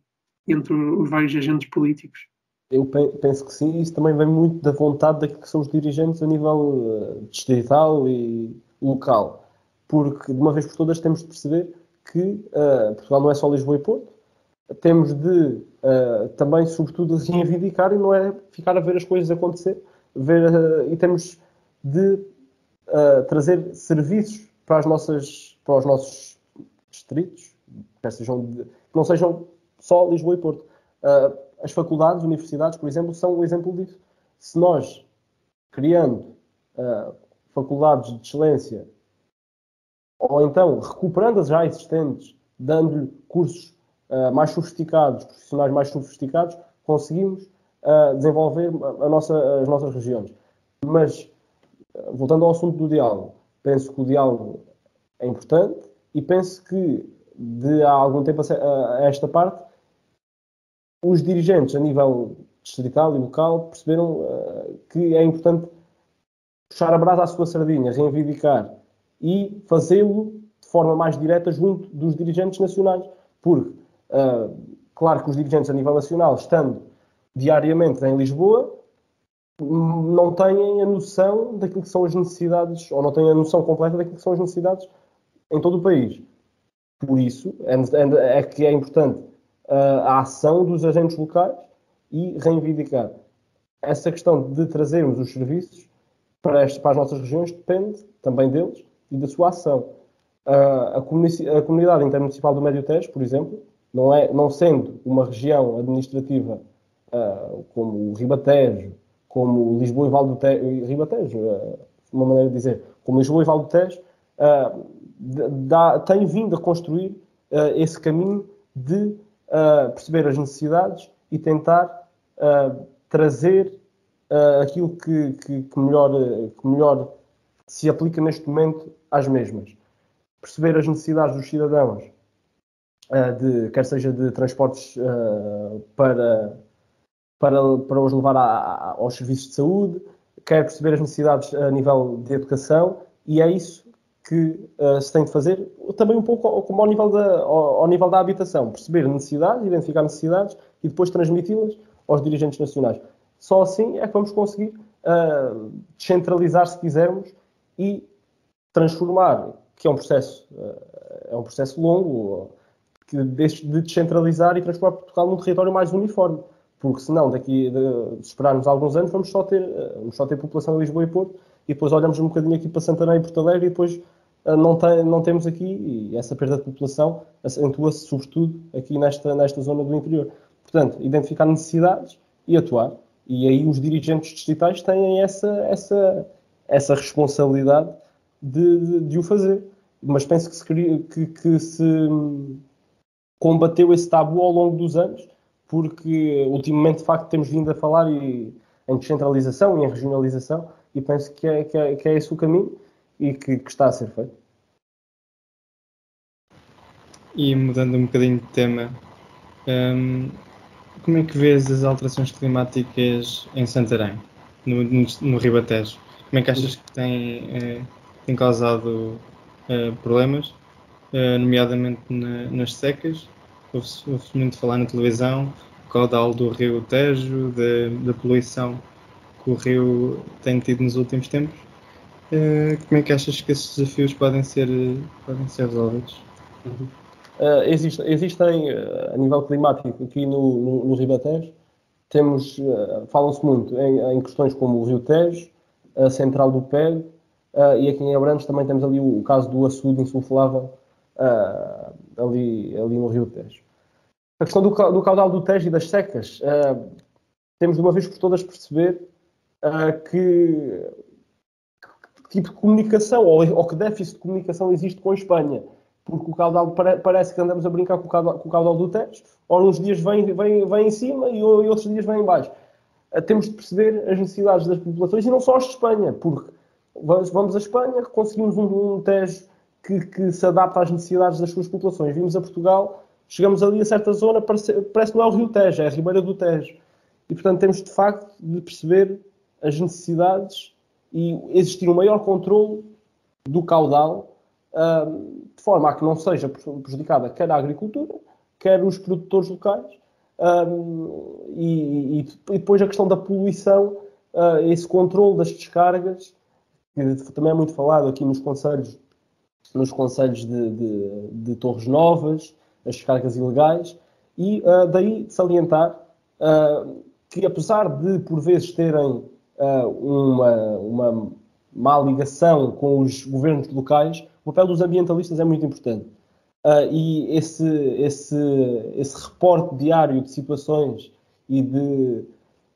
entre os vários agentes políticos. Eu penso que sim, isso também vem muito da vontade daquilo que são os dirigentes a nível uh, distrital e local. Porque, de uma vez por todas, temos de perceber que uh, Portugal não é só Lisboa e Porto, temos de uh, também, sobretudo, reivindicar e não é ficar a ver as coisas acontecer, ver, uh, e temos de trazer serviços para, as nossas, para os nossos distritos, que, sejam de, que não sejam só Lisboa e Porto. as faculdades, universidades, por exemplo, são um exemplo disso. Se nós, criando faculdades de excelência, ou então recuperando as já existentes, dando-lhe cursos uh, mais sofisticados, profissionais mais sofisticados, conseguimos uh, desenvolver a nossa, as nossas regiões. Mas, uh, voltando ao assunto do diálogo, penso que o diálogo é importante e penso que, de há algum tempo a, esta parte, os dirigentes a nível distrital e local perceberam que é importante puxar a brasa à sua sardinha, reivindicar e fazê-lo de forma mais direta junto dos dirigentes nacionais. Porque Uh, claro que os dirigentes a nível nacional, estando diariamente em Lisboa, não têm a noção daquilo que são as necessidades, ou não têm a noção completa daquilo que são as necessidades em todo o país. Por isso, é, é, que é importante uh, a ação dos agentes locais e reivindicar. Essa questão de trazermos os serviços para, este, para as nossas regiões depende também deles e da sua ação. A, a comunidade intermunicipal do Médio Tejo, por exemplo, não, é, não sendo uma região administrativa uh, como o Ribatejo, como Lisboa e Val Tejo, Ribatejo, uh, uma maneira de dizer, como Lisboa e Val Tejo, uh, dá, tem vindo a construir esse caminho de perceber as necessidades e tentar trazer aquilo que, que, que, melhor, que melhor se aplica neste momento às mesmas. Perceber as necessidades dos cidadãos uh, de, quer seja de transportes uh, para, para, para os levar a, aos serviços de saúde, quer perceber as necessidades a nível de educação, e é isso que uh, se tem de fazer, também um pouco como ao nível da, ao, ao nível da habitação, perceber necessidades, identificar necessidades e depois transmiti-las aos dirigentes nacionais. Só assim é que vamos conseguir uh, descentralizar, se quisermos, e transformar, que é um processo, uh, é um processo longo, de descentralizar e transformar Portugal num território mais uniforme. porque senão daqui de, esperarmos alguns anos vamos só ter, vamos só ter população em Lisboa e Porto e depois olhamos um bocadinho aqui para Santarém e Porto Alegre e depois não, tem, não temos aqui, e essa perda de população acentua-se sobretudo aqui nesta, nesta zona do interior. Portanto, identificar necessidades e atuar. E aí os dirigentes distritais têm essa, essa, essa responsabilidade de, de, de o fazer. Mas penso que se, que, que se combateu esse tabu ao longo dos anos, porque ultimamente, de facto, temos vindo a falar e, em descentralização e em regionalização, e penso que é, que é, que é esse o caminho e que, que está a ser feito. E mudando um bocadinho de tema, um, como é que vês as alterações climáticas em Santarém, no, no, no Ribatejo? Como é que achas que tem, eh, tem causado eh, problemas, eh, nomeadamente na, nas secas? Ouve-se ouve muito falar na televisão, o caudal do rio Tejo, da, da poluição que o rio tem tido nos últimos tempos. Uh, como é que achas que esses desafios podem ser, podem ser resolvidos? Uhum. Uh, existe, existem, uh, a nível climático, aqui no, no, no Ribatejo, temos, falam-se muito em, em, questões como o Rio Tejo, a central do PEG, e aqui em Abrantes também temos ali o, o caso do açude insuflável ali, ali no Rio Tejo. A questão do, do caudal do Tejo e das secas, temos de uma vez por todas perceber que tipo de comunicação ou, ou que déficit de comunicação existe com a Espanha. Porque o caudal parece que andamos a brincar com o caudal, com o caudal do Tejo, ou uns dias vem, vem, vem em cima e, e outros dias vem em baixo. Temos de perceber as necessidades das populações e não só as de Espanha, porque vamos, vamos a Espanha, conseguimos um, um Tejo que, que, se adapta às necessidades das suas populações. Vimos a Portugal, chegamos ali a certa zona, parece, parece que não é o Rio Tejo, é a Ribeira do Tejo. E, portanto, temos de facto de perceber as necessidades e existir um maior controle do caudal, de forma a que não seja prejudicada quer a agricultura, quer os produtores locais, e, e, depois a questão da poluição, uh, esse controle das descargas, que também é muito falado aqui nos conselhos, nos conselhos de, de, de Torres Novas, as descargas ilegais, e uh, daí salientar uh, que apesar de por vezes terem uma, uma má ligação com os governos locais, o papel dos ambientalistas é muito importante. E esse, esse, esse reporte diário de situações e de,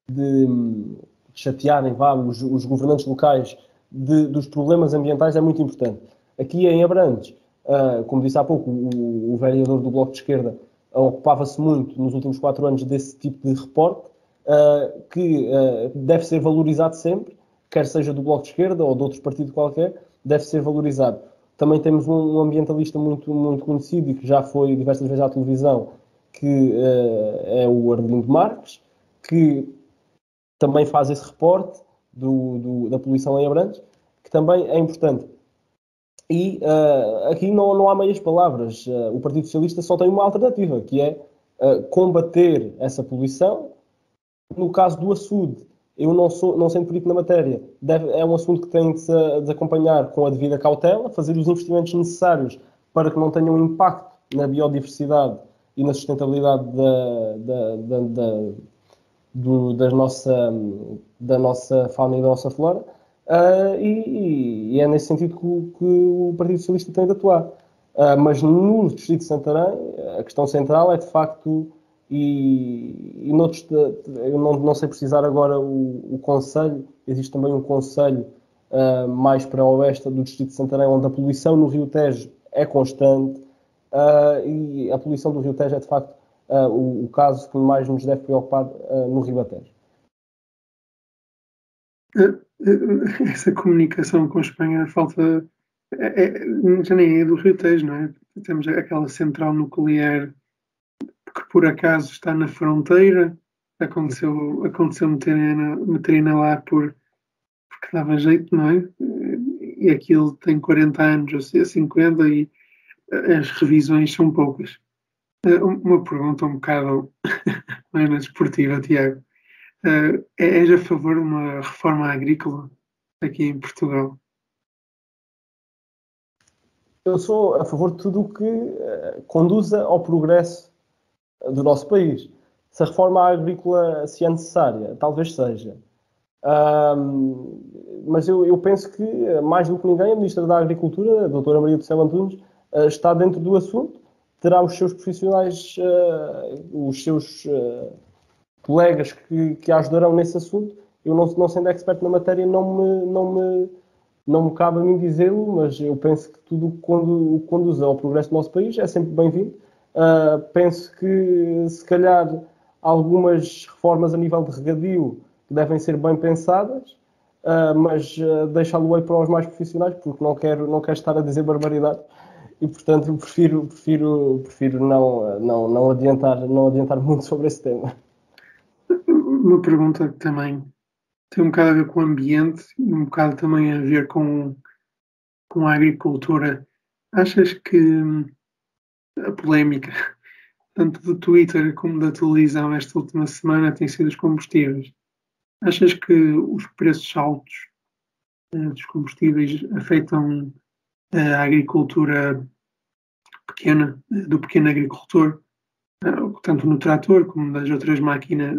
de chatearem vá, os, os governantes locais de, dos problemas ambientais é muito importante. Aqui em Abrantes, uh, como disse há pouco, o, o vereador do Bloco de Esquerda ocupava-se muito nos últimos quatro anos desse tipo de reporte uh, que deve ser valorizado sempre, quer seja do Bloco de Esquerda ou de outro partido qualquer, deve ser valorizado. Também temos um, um ambientalista muito, muito conhecido e que já foi diversas vezes à televisão, que é o Arlindo Marques, que também faz esse reporte do, do, da poluição em Abrantes, que também é importante. E uh, aqui não, não há meias palavras. Uh, o Partido Socialista só tem uma alternativa, que é uh, combater essa poluição no caso do açude, eu não, sou, não sendo perito na matéria, deve, é um assunto que tem de de acompanhar com a devida cautela, fazer os investimentos necessários para que não tenha um impacto na biodiversidade e na sustentabilidade da, da, da, da, do, da, nossa, da nossa fauna e da nossa flora. Uh, e, e, é nesse sentido que o, que o, Partido Socialista tem de atuar. Uh, mas no Distrito de Santarém, a questão central é de facto e, e noutros, eu não, não, sei precisar agora o, o Conselho, existe também um Conselho uh, mais para o oeste do Distrito de Santarém, onde a poluição no Rio Tejo é constante e a poluição do Rio Tejo é de facto uh, o, o, caso que mais nos deve preocupar no Rio Tejo. Essa comunicação com a Espanha falta. É, é, já nem é do Rio Tejo, não é? Temos aquela central nuclear que por acaso está na fronteira, aconteceu, aconteceu meterem lá por, porque dava jeito, não é? E aquilo tem 40 anos, ou seja, 50 e as revisões são poucas. Eh, uma pergunta um bocado mais na desportiva, Tiago. Eh, és a favor de uma reforma agrícola aqui em Portugal? Eu sou a favor de tudo o que uh, conduza ao progresso do nosso país. Se a reforma agrícola se é necessária, talvez seja. Um, mas eu, eu, penso que, mais do que ninguém, a Ministra da Agricultura, a doutora Maria do Céu Antunes, uh, está dentro do assunto, terá os seus profissionais, uh, os seus uh, colegas que, que a ajudarão nesse assunto. Eu, não, não sendo expert na matéria, não me, não me, não me cabe a mim dizê-lo, mas eu penso que tudo o que conduz ao progresso do nosso país é sempre bem-vindo. penso que, se calhar, algumas reformas a nível de regadio devem ser bem pensadas, uh, mas uh, deixá-lo aí para os mais profissionais, porque não quero, não quero estar a dizer barbaridade e, portanto, prefiro, prefiro, prefiro não, não, não, adiantar, não adiantar muito sobre esse tema. Uma pergunta que também tem um bocado a ver com o ambiente e um bocado também a ver com, com a agricultura. Achas que a polémica, tanto do Twitter como da televisão, esta última semana, tem sido os combustíveis? Achas que os preços altos uh, dos combustíveis afetam a agricultura pequena, do pequeno agricultor, uh, tanto no trator como das outras máquinas,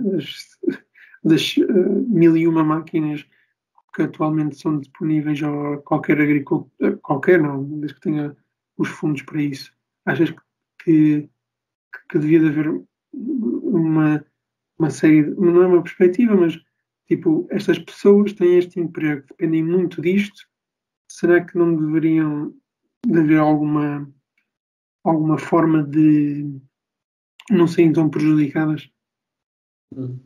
das, uh, mil e uma máquinas que atualmente são disponíveis a qualquer agricultor, qualquer não, desde que tenha os fundos para isso. Achas que, que devia de haver uma, uma série, não é uma perspectiva, mas Tipo, estas pessoas têm este emprego, dependem muito disto. Será que não deveriam de haver alguma, alguma forma de não serem tão prejudicadas? Hum.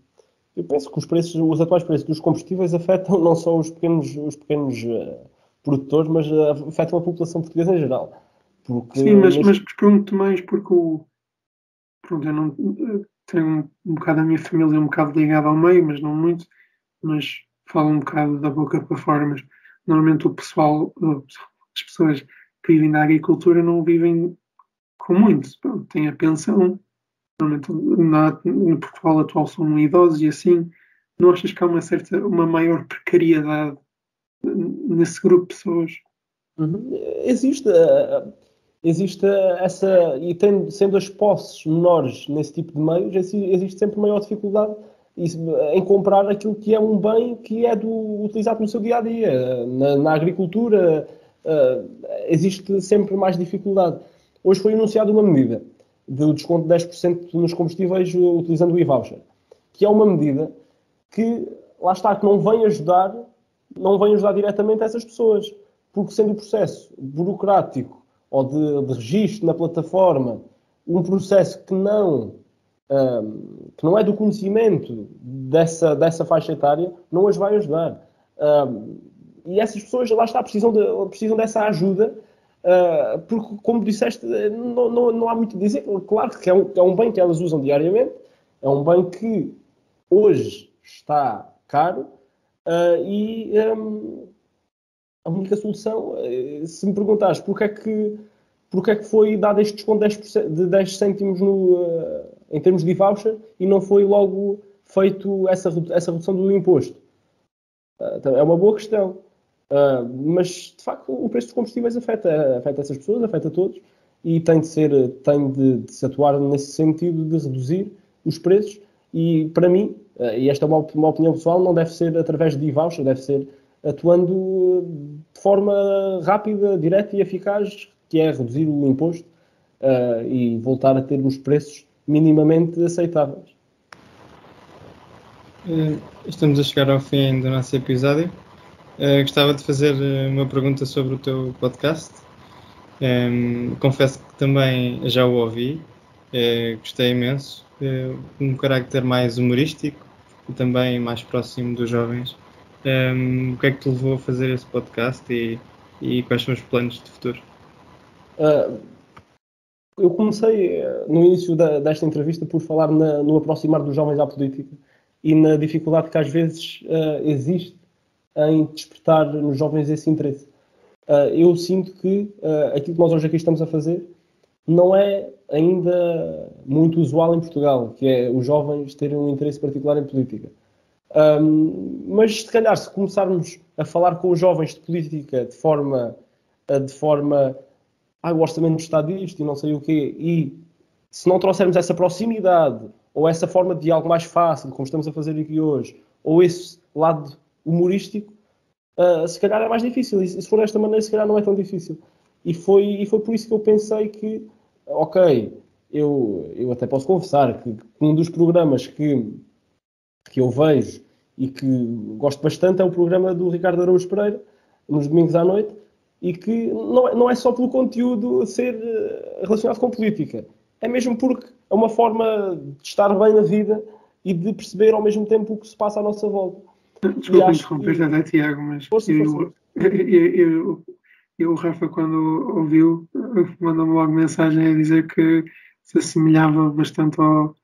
Eu penso que os preços, os atuais preços dos combustíveis afetam não só os pequenos, os pequenos uh, produtores, mas uh, afetam a população portuguesa em geral. Porque, Sim, mas, mas pergunto mais porque o, pronto, eu não tenho um, um bocado a minha família um bocado ligada ao meio, mas não muito mas falo um bocado da boca para fora, mas normalmente o pessoal, as pessoas que vivem da agricultura não vivem com muito, têm a pensão, normalmente na, no Portugal atual são idosos e assim, não achas que há uma certa, uma maior precariedade nesse grupo de pessoas? Uhum. Existe, eh, existe essa, e tem, sendo as posses menores nesse tipo de meios, existe sempre maior dificuldade em comprar aquilo que é um bem que é do, utilizado no seu dia a dia. Na, na agricultura uh, existe sempre mais dificuldade. Hoje foi anunciada uma medida de desconto de 10% nos combustíveis utilizando o e-voucher, que é uma medida que, lá está, que não vem ajudar, não vem ajudar diretamente essas pessoas, porque sendo o processo burocrático ou de, de registro na plataforma um processo que não um, que não é do conhecimento dessa, dessa faixa etária, não as vai ajudar. Um, e essas pessoas, lá está, precisam, de, precisam dessa ajuda, uh, porque, como disseste, não, não, não há muito a dizer. Claro que é um, é um bem que elas usam diariamente, é um bem que hoje está caro uh, e um, a única solução, uh, se me perguntares porque é que, porque é que foi dado este desconto de 10, de 10 cêntimos no em termos de voucher e não foi logo feito essa, essa redução do imposto? Uh, é uma boa questão. Uh, mas, de facto, o preço dos combustíveis afeta, afeta essas pessoas, afeta todos e tem de, ser, tem de, de se atuar nesse sentido de reduzir os preços e, para mim, uh, e esta é uma, uma opinião pessoal, não deve ser através de voucher, deve ser atuando de forma rápida, direta e eficaz, que é reduzir o imposto uh, e voltar a ter os preços minimamente aceitáveis. Eh, estamos a chegar ao fim do nosso episódio. Uh, gostava de fazer eh, uma pergunta sobre o teu podcast. Um, confesso que também já o ouvi, uh, gostei imenso. Uh, um carácter mais humorístico e também mais próximo dos jovens. Um, o que é que te levou a fazer esse podcast e, e quais são os planos de futuro? Eu comecei eh, no início da, desta entrevista por falar na, no aproximar dos jovens à política e na dificuldade que às vezes uh, existe em despertar nos jovens esse interesse. Uh, eu sinto que uh, aquilo que nós hoje aqui estamos a fazer não é ainda muito usual em Portugal, que é os jovens terem um interesse particular em política. Um, mas se calhar se começarmos a falar com os jovens de política de forma, de forma ah, o orçamento está disto e não sei o quê, e se não trouxermos essa proximidade ou essa forma de algo mais fácil, como estamos a fazer aqui hoje, ou esse lado humorístico, uh, se calhar é mais difícil. E se for desta maneira, se calhar não é tão difícil. E foi, e foi por isso que eu pensei que, ok, eu, eu até posso confessar que um dos programas que, que eu vejo e que gosto bastante é o programa do Ricardo Araújo Pereira, nos domingos à noite, e que não é, não é só pelo conteúdo ser eh, relacionado com política, é mesmo porque é uma forma de estar bem na vida e de perceber ao mesmo tempo o que se passa à nossa volta. Desculpa interromper, que... até Tiago, mas força, eu, força. Eu, eu, eu, o Rafa, quando ouviu, mandou-me logo mensagem a dizer que se assemelhava bastante ao,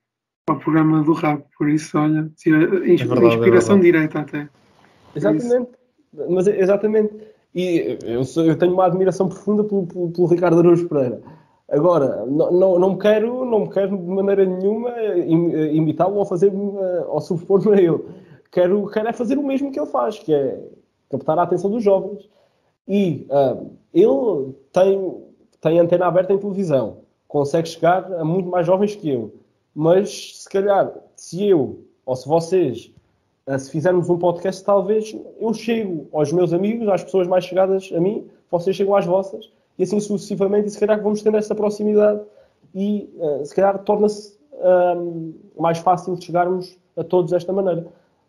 ao programa do Rabo, por isso, olha, tira, é verdade, é inspiração é direta até. Exatamente, mas exatamente. E eu, sou, eu tenho uma admiração profunda pelo, pelo, pelo Ricardo Araújo Pereira. Agora, não, não, não, quero, não quero de maneira nenhuma imitá-lo ou fazer ou subpor-me a ele. Quero, quero é fazer o mesmo que ele faz, que é captar a atenção dos jovens. E uh, ele tem, tem antena aberta em televisão, consegue chegar a muito mais jovens que eu. Mas se calhar, se eu ou se vocês se fizermos um podcast, talvez eu chego aos meus amigos, às pessoas mais chegadas a mim, vocês chegam às vossas, e assim sucessivamente, e se calhar vamos tendo essa proximidade e uh, se calhar torna-se um, mais fácil chegarmos a todos desta maneira.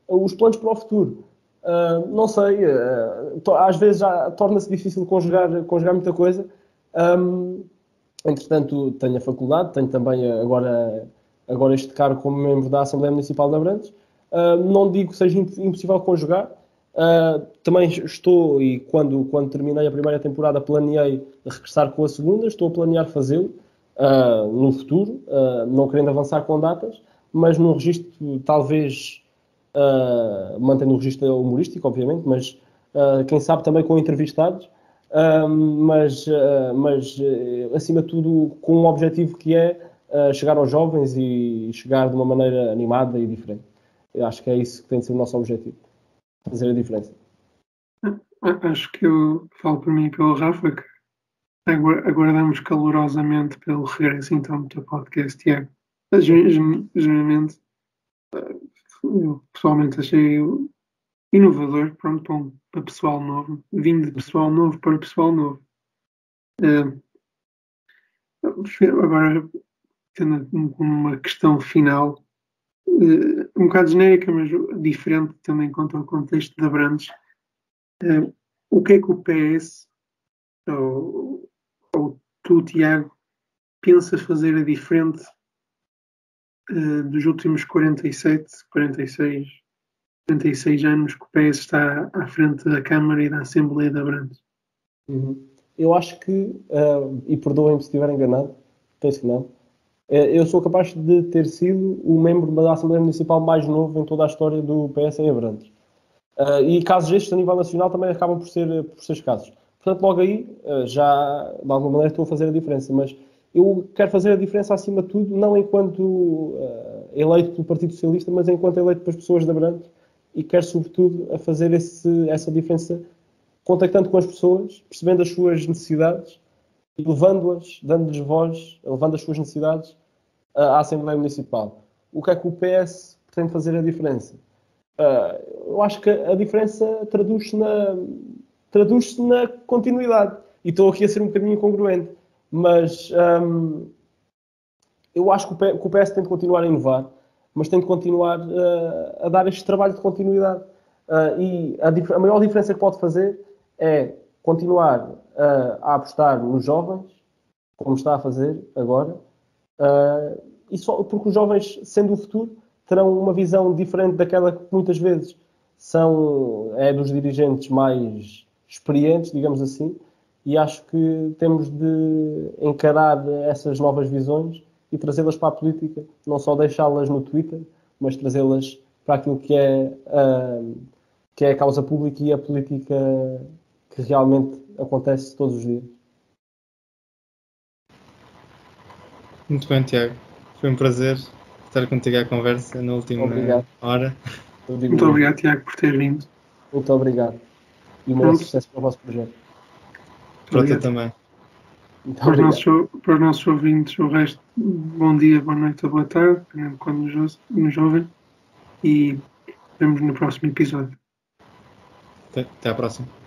Os planos para o futuro, uh, não sei, uh, às vezes torna-se difícil conjugar, conjugar muita coisa. Um, entretanto, tenho a faculdade, tenho também agora, agora este cargo como membro da Assembleia Municipal de Abrantes. Uh, não digo que seja impossível conjugar. Uh, também estou, e quando, quando terminei a primeira temporada, planeei regressar com a segunda. Estou a planear fazê-lo uh, no futuro, não querendo avançar com datas, mas num registro, talvez, mantendo o registro humorístico, obviamente, mas quem sabe também com entrevistados. mas, mas acima de tudo, com um objetivo que é chegar aos jovens e chegar de uma maneira animada e diferente. Eu acho que é isso que tem de ser o nosso objetivo. Fazer a diferença. Acho que eu falo por mim e pelo Rafa que aguardamos calorosamente pelo regresso então do teu podcast, Tiago. Geralmente, eu pessoalmente achei inovador, pronto, para pessoal novo, vindo de pessoal novo para pessoal novo. Uh, agora, tendo uma questão final, uh, um bocado genérica, mas diferente também quanto ao contexto da Brandes. Uh, o que é que o PS, ou, ou tu, Tiago, pensas fazer a diferente uh, dos últimos 47, 46, 46 anos que o PS está à frente da Câmara e da Assembleia da Brandes? Uhum. Eu acho que, uh, e perdoem-me se estiver enganado, penso que não, eu sou capaz de ter sido o membro da Assembleia Municipal mais novo em toda a história do PS em Abrantes. Uh, e casos estes a nível nacional também acabam por ser, por ser escassos. Portanto, logo aí uh, já de alguma maneira estou a fazer a diferença, mas eu quero fazer a diferença acima de tudo, não enquanto uh, eleito pelo Partido Socialista, mas enquanto eleito pelas pessoas de Abrantes e quero sobretudo a fazer esse, essa diferença contactando com as pessoas, percebendo as suas necessidades levando-as, dando-lhes voz, levando as suas necessidades à Assembleia Municipal. O que é que o PS pretende fazer a diferença? Uh, eu acho que a diferença traduz-se na, traduz na continuidade. E estou aqui a ser um bocadinho incongruente, mas um, eu acho que o, PS, tem de continuar a inovar, mas tem de continuar uh, a dar este trabalho de continuidade. Uh, e a, a maior diferença que pode fazer é continuar uh, a apostar nos jovens, como está a fazer agora, uh, e só porque os jovens, sendo o futuro, terão uma visão diferente daquela que muitas vezes são é dos dirigentes mais experientes, digamos assim, e acho que temos de encarar essas novas visões e trazê-las para a política, não só deixá-las no Twitter, mas trazê-las para aquilo que é, uh, que é a causa pública e a política que realmente acontece todos os dias. Muito bem, Tiago. Foi um prazer estar contigo à conversa na última obrigado. hora. Muito obrigado, Tiago, por ter vindo. Muito obrigado. E um bom sucesso para o vosso projeto. Para ti também. Muito Para os, nossos, para os nossos ouvintes, o resto, bom dia, boa noite ou boa tarde, dependendo de quando nos, nos ouvem. E vemos no próximo episódio. Até, até à próxima.